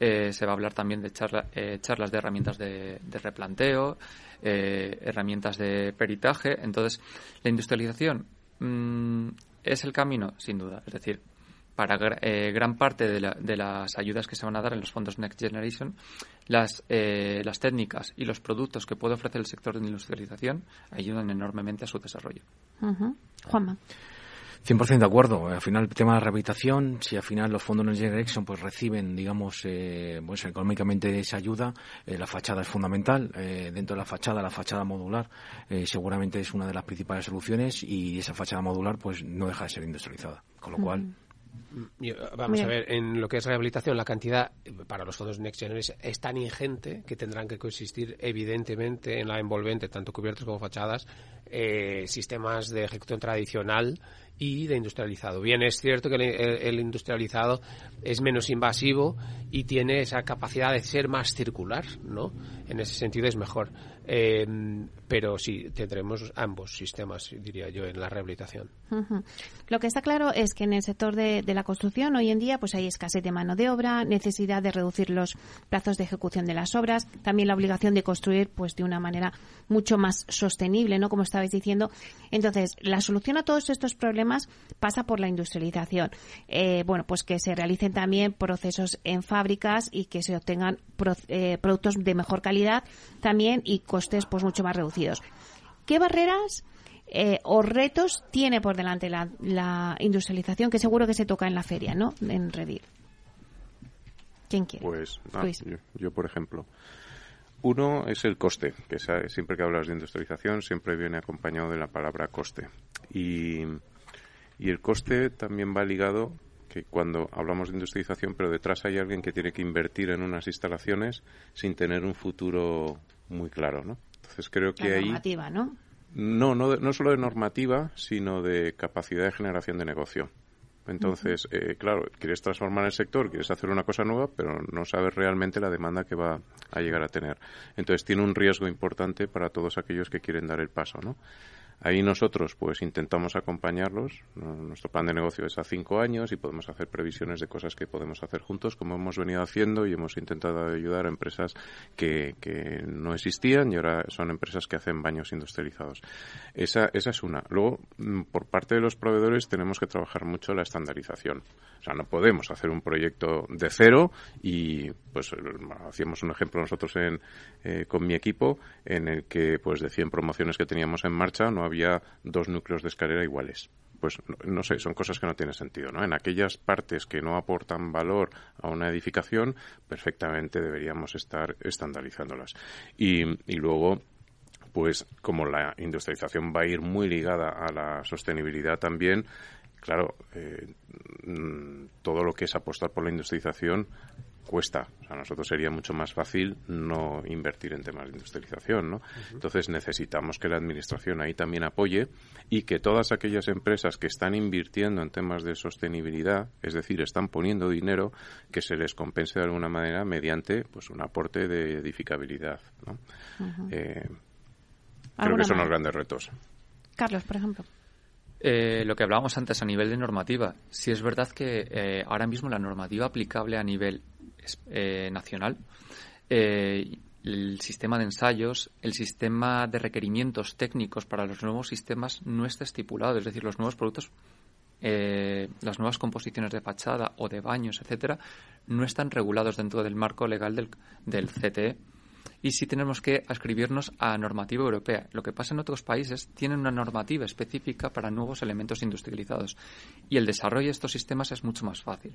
S5: eh, se va a hablar también de eh, charlas de herramientas de, replanteo, herramientas de peritaje. Entonces, la industrialización mm, es el camino, sin duda. Es decir, para eh, gran parte de, las ayudas que se van a dar en los fondos Next Generation, las, eh, las técnicas y los productos que puede ofrecer el sector de industrialización ayudan enormemente a su desarrollo.
S1: Juanma.
S6: 100% de acuerdo. Al final, el tema de la rehabilitación, si al final los fondos Next Generation pues reciben, digamos, eh, pues económicamente esa ayuda, la fachada es fundamental. dentro de la fachada, la fachada modular seguramente es una de las principales soluciones y esa fachada modular pues no deja de ser industrializada. Con lo cual,
S3: vamos a ver, en lo que es rehabilitación, la cantidad para los fondos Next Generation es tan ingente que tendrán que consistir evidentemente en la envolvente, tanto cubiertos como fachadas, eh, sistemas de ejecución tradicional y de industrializado. Bien, es cierto que el, industrializado es menos invasivo y tiene esa capacidad de ser más circular, ¿no? En ese sentido es mejor. Eh, pero sí, tendremos ambos sistemas, diría yo, en la rehabilitación.
S1: Lo que está claro es que en el sector de, la construcción hoy en día pues hay escasez de mano de obra, necesidad de reducir los plazos de ejecución de las obras, también la obligación de construir pues de una manera mucho más sostenible, ¿no? Como estabais diciendo. Entonces, la solución a todos estos problemas pasa por la industrialización. Eh, bueno, pues que se realicen también procesos en fábricas y que se obtengan eh, productos de mejor calidad también y costes pues mucho más reducidos ¿Qué barreras eh, o retos tiene por delante la, industrialización que seguro que se toca en la feria, ¿no? En Revir. ¿Quién quiere?
S4: Pues yo, por ejemplo. Uno es el coste, que siempre que hablas de industrialización siempre viene acompañado de la palabra coste. Y, y el coste también va ligado que cuando hablamos de industrialización, pero detrás hay alguien que tiene que invertir en unas instalaciones sin tener un futuro muy claro, ¿no? Entonces creo que ahí...
S1: normativa, ¿no?
S4: No, no, no solo de normativa, sino de capacidad de generación de negocio. Entonces, eh, claro, quieres transformar el sector, quieres hacer una cosa nueva, pero no sabes realmente la demanda que va a llegar a tener. Entonces, tiene un riesgo importante para todos aquellos que quieren dar el paso, ¿no? Ahí nosotros pues intentamos acompañarlos. Nuestro plan de negocio es a cinco años y podemos hacer previsiones de cosas que podemos hacer juntos, como hemos venido haciendo y hemos intentado ayudar a empresas que, que no existían y ahora son empresas que hacen baños industrializados. Esa, esa es una. Luego, mm, por parte de los proveedores tenemos que trabajar mucho la estandarización. O sea, no podemos hacer un proyecto de cero y, pues, hacíamos un ejemplo nosotros en, eh, con mi equipo en el que, pues, de 100 promociones que teníamos en marcha no había dos núcleos de escalera iguales pues no, sé, son cosas que no tienen sentido, ¿no? En aquellas partes que no aportan valor a una edificación, perfectamente deberíamos estar estandarizándolas. Y, y luego, pues como la industrialización va a ir muy ligada a la sostenibilidad también, claro, eh, mm, todo lo que es apostar por la industrialización cuesta. O sea, a nosotros sería mucho más fácil no invertir en temas de industrialización, ¿no? Entonces necesitamos que la administración ahí también apoye y que todas aquellas empresas que están invirtiendo en temas de sostenibilidad, es decir, están poniendo dinero, que se les compense de alguna manera mediante pues un aporte de edificabilidad, ¿no? Eh, creo que son los grandes retos.
S1: Carlos, por ejemplo.
S5: Eh, lo que hablábamos antes a nivel de normativa, si es verdad que eh, ahora mismo la normativa aplicable a nivel eh, nacional, el sistema de ensayos, el sistema de requerimientos técnicos para los nuevos sistemas no está estipulado, es decir, los nuevos productos, las nuevas composiciones de fachada o de baños, etcétera, no están regulados dentro del marco legal del CTE y sí tenemos que ascribirnos a normativa europea. Lo que pasa en otros países tienen una normativa específica para nuevos elementos industrializados y el desarrollo de estos sistemas es mucho más fácil.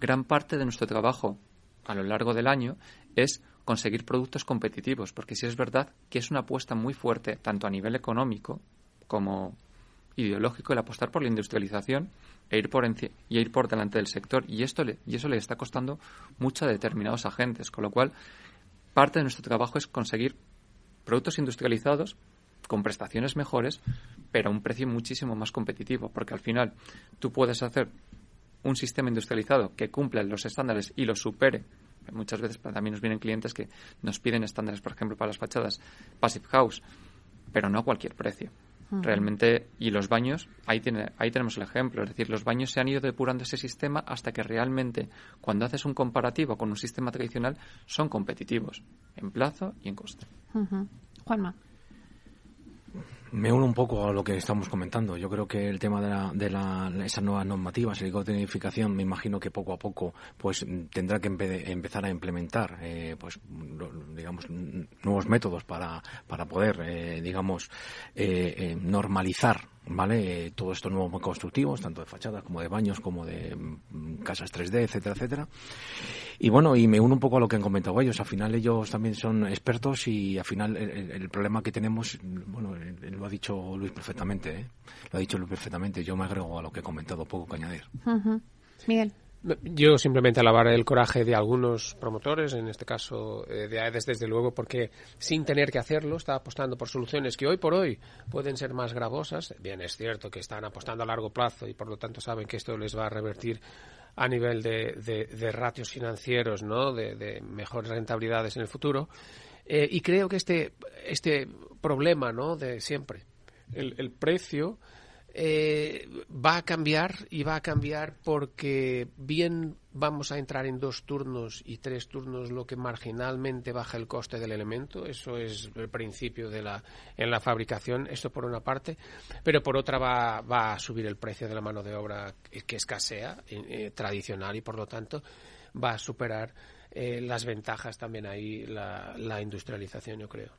S5: Gran parte de nuestro trabajo a lo largo del año es conseguir productos competitivos, porque sí es verdad que es una apuesta muy fuerte tanto a nivel económico como ideológico el apostar por la industrialización e ir por y ir por delante del sector y esto le, y eso le está costando mucho a determinados agentes, con lo cual parte de nuestro trabajo es conseguir productos industrializados con prestaciones mejores, pero a un precio muchísimo más competitivo, porque al final tú puedes hacer un sistema industrializado que cumpla los estándares y los supere. Muchas veces también nos vienen clientes que nos piden estándares, por ejemplo, para las fachadas Passive House, pero no a cualquier precio. Realmente, y los baños, ahí, tiene, ahí tenemos el ejemplo, es decir, los baños se han ido depurando ese sistema hasta que realmente, cuando haces un comparativo con un sistema tradicional, son competitivos en plazo y en coste.
S1: Juanma.
S6: Me uno un poco a lo que estamos comentando. Yo creo que el tema de, la, de la, esas nuevas normativas, el de identificación, me imagino que poco a poco pues tendrá que empezar a implementar eh, pues digamos nuevos métodos para, para poder eh, digamos eh, eh normalizar ¿vale? Eh, todo esto nuevo constructivos, tanto de fachadas como de baños, como de mm, casas 3D, etcétera, etcétera. Y bueno, y me uno un poco a lo que han comentado ellos. Al final ellos también son expertos y al final el, problema que tenemos, bueno, lo ha dicho Luis perfectamente, ¿eh? Lo ha dicho Luis perfectamente. Yo me agrego a lo que he comentado, poco que añadir.
S1: Miguel.
S3: Yo simplemente alabar el coraje de algunos promotores, en este caso eh, de AEDES, desde luego, porque sin tener que hacerlo, está apostando por soluciones que hoy por hoy pueden ser más gravosas. Bien, es cierto que están apostando a largo plazo y por lo tanto saben que esto les va a revertir a nivel de, de, ratios financieros, ¿no? De, mejores rentabilidades en el futuro. Eh, y creo que este, este problema, ¿no? De siempre, el, el precio eh, va a cambiar y va a cambiar porque bien vamos a entrar en dos turnos y tres turnos lo que marginalmente baja el coste del elemento. Eso es el principio de la en la fabricación esto por una parte. Pero por otra va, va a subir el precio de la mano de obra que escasea eh, tradicional y por lo tanto va a superar eh, las ventajas también ahí la, industrialización yo creo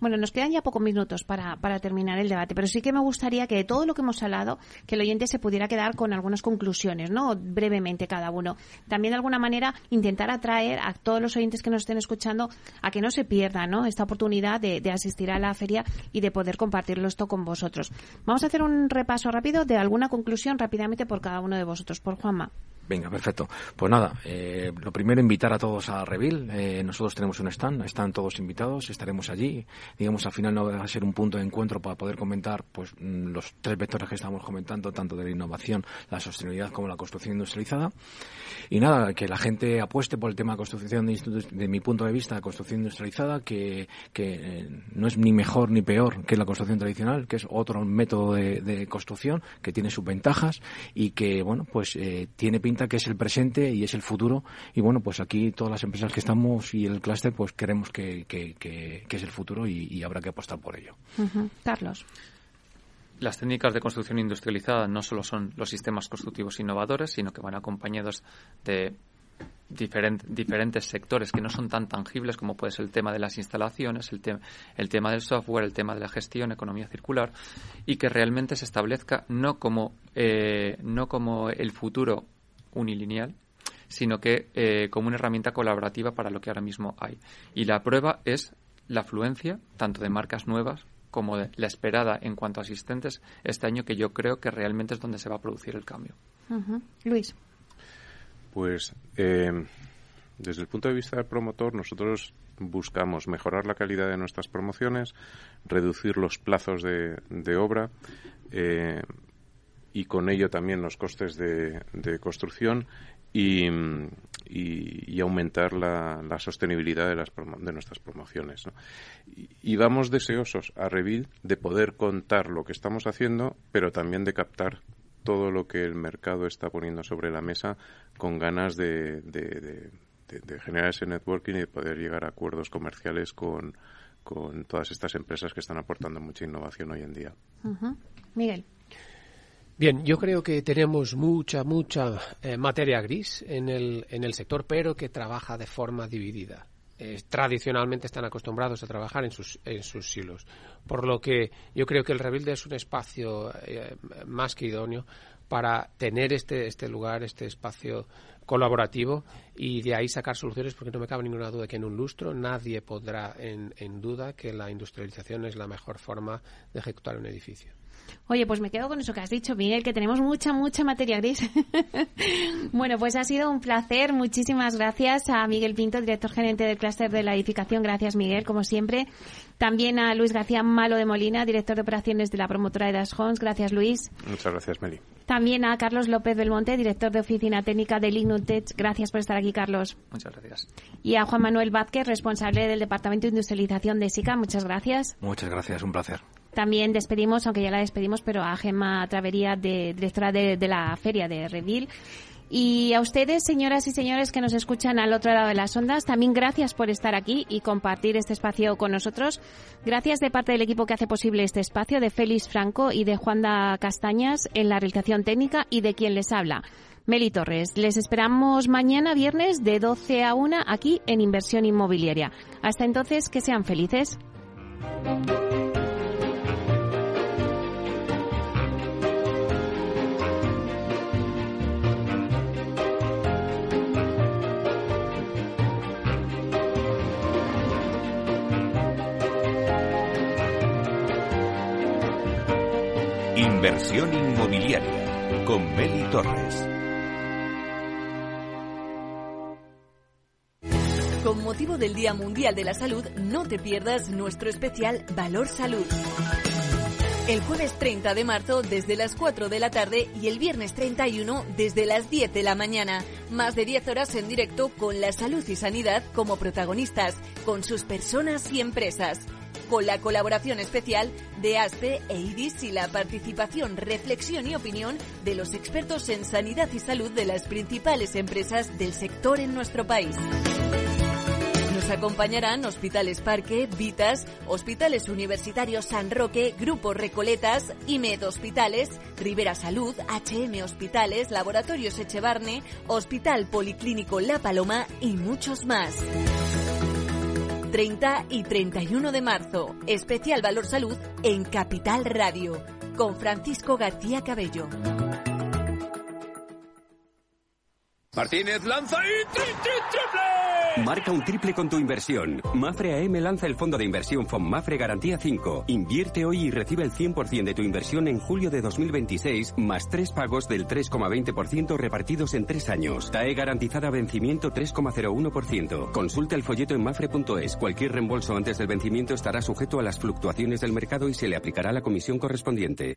S1: bueno, nos quedan ya pocos minutos para, para, terminar el debate, pero sí que me gustaría que de todo lo que hemos hablado, que el oyente se pudiera quedar con algunas conclusiones, ¿no? Brevemente cada uno. También de alguna manera intentar atraer a todos los oyentes que nos estén escuchando a que no se pierdan, ¿no? Esta oportunidad de, de asistir a la feria y de poder compartirlo esto con vosotros. Vamos a hacer un repaso rápido de alguna conclusión rápidamente por cada uno de vosotros. Por Juanma.
S6: Venga, perfecto. Pues nada, eh, lo primero invitar a todos a Revil. Eh, nosotros tenemos un stand, están todos invitados, estaremos allí. Digamos, al final no va a ser un punto de encuentro para poder comentar pues mm, los tres vectores que estamos comentando, tanto de la innovación, la sostenibilidad como la construcción industrializada. Y nada, que la gente apueste por el tema de construcción, de, mi punto de vista, construcción industrializada, que, que eh, no es ni mejor ni peor que la construcción tradicional, que es otro método de, de construcción que tiene sus ventajas y que, bueno, pues tiene pinta que es el presente y es el futuro. Y bueno, pues aquí todas las empresas que estamos y el clúster, pues queremos que, es el futuro y, habrá que apostar por ello.
S1: Carlos.
S5: Las técnicas de construcción industrializada no solo son los sistemas constructivos innovadores, sino que van acompañados de diferentes sectores que no son tan tangibles como puede ser el tema de las instalaciones, el, el tema del software, el tema de la gestión, economía circular, y que realmente se establezca no como, eh, no como el futuro unilineal, sino que eh, como una herramienta colaborativa para lo que ahora mismo hay. Y la prueba es la afluencia tanto de marcas nuevas como de la esperada en cuanto a asistentes este año, que yo creo que realmente es donde se va a producir el cambio.
S1: Luis.
S4: Pues eh, desde el punto de vista del promotor, nosotros buscamos mejorar la calidad de nuestras promociones, reducir los plazos de, de obra, eh, y con ello también los costes de, construcción y, y, aumentar la, sostenibilidad de, las, de nuestras promociones. Y, vamos deseosos a Revil de poder contar lo que estamos haciendo, pero también de captar todo lo que el mercado está poniendo sobre la mesa con ganas de, de, generar ese networking y de poder llegar a acuerdos comerciales con, con todas estas empresas que están aportando mucha innovación hoy en día.
S1: Miguel.
S3: Bien, yo creo que tenemos mucha, mucha eh, materia gris en el, en el sector, pero que trabaja de forma dividida. Eh, tradicionalmente están acostumbrados a trabajar en sus, en sus silos. Por lo que yo creo que el Rebuild es un espacio eh, más que idóneo para tener este, este lugar, este espacio colaborativo y de ahí sacar soluciones porque no me cabe ninguna duda que en un lustro nadie pondrá en, en duda que la industrialización es la mejor forma de ejecutar un edificio.
S1: Oye, pues me quedo con eso que has dicho, Miguel, que tenemos mucha, mucha materia gris. <laughs> bueno, pues ha sido un placer. Muchísimas gracias a Miguel Pinto, director gerente del clúster de la edificación. Gracias, Miguel, como siempre. También a Luis García Malo de Molina, director de operaciones de la promotora de Das Homes. Gracias, Luis.
S4: Muchas gracias, Meli.
S1: También a Carlos López Belmonte, director de oficina técnica de Lignutech. Gracias por estar aquí, Carlos.
S5: Muchas gracias.
S1: Y a Juan Manuel Vázquez, responsable del Departamento de Industrialización de SICA. Muchas gracias.
S6: Muchas gracias, un placer.
S1: También despedimos, aunque ya la despedimos, pero a Gemma Travería, de, directora de, la feria de Reville. Y a ustedes, señoras y señores que nos escuchan al otro lado de las ondas, también gracias por estar aquí y compartir este espacio con nosotros. Gracias de parte del equipo que hace posible este espacio, de Félix Franco y de Juanda Castañas en la realización técnica y de quien les habla. Meli Torres, les esperamos mañana viernes de 12 a 1 aquí en Inversión Inmobiliaria. Hasta entonces, que sean felices.
S8: Inversión inmobiliaria con Meli Torres.
S9: Con motivo del Día Mundial de la Salud, no te pierdas nuestro especial Valor Salud. El jueves 30 de marzo desde las 4 de la tarde y el viernes 31 desde las 10 de la mañana. Más de 10 horas en directo con la salud y sanidad como protagonistas, con sus personas y empresas con la colaboración especial de ASPE e IDIS y la participación, reflexión y opinión de los expertos en sanidad y salud de las principales empresas del sector en nuestro país. Nos acompañarán Hospitales Parque, Vitas, Hospitales Universitarios San Roque, Grupo Recoletas, IMED Hospitales, Rivera Salud, HM Hospitales, Laboratorios Echevarne, Hospital Policlínico La Paloma y muchos más. 30 y 31 de marzo. Especial Valor Salud en Capital Radio. Con Francisco García Cabello.
S10: Martínez lanza y tri, tri, triple.
S11: Marca un triple con tu inversión. Mafre AM lanza el fondo de inversión Mafre Garantía 5. Invierte hoy y recibe el 100% de tu inversión en julio de 2026, más tres pagos del 3,20% repartidos en tres años. TAE garantizada vencimiento 3,01%. Consulta el folleto en mafre.es. Cualquier reembolso antes del vencimiento estará sujeto a las fluctuaciones del mercado y se le aplicará la comisión correspondiente.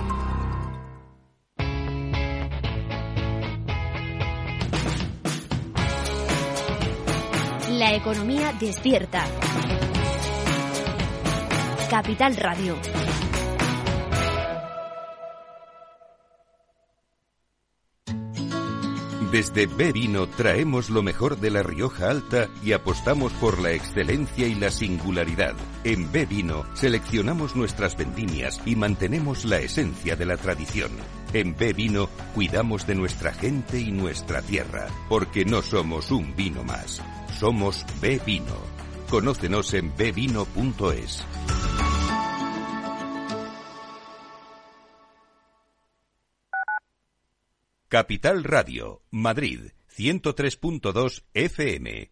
S12: La economía despierta. Capital Radio.
S8: Desde B Vino traemos lo mejor de la Rioja Alta y apostamos por la excelencia y la singularidad. En B Vino seleccionamos nuestras vendimias y mantenemos la esencia de la tradición. En B Vino cuidamos de nuestra gente y nuestra tierra, porque no somos un vino más. Somos B Vino. Conócenos en bvino.es. Capital Radio, Madrid, 103.2 FM.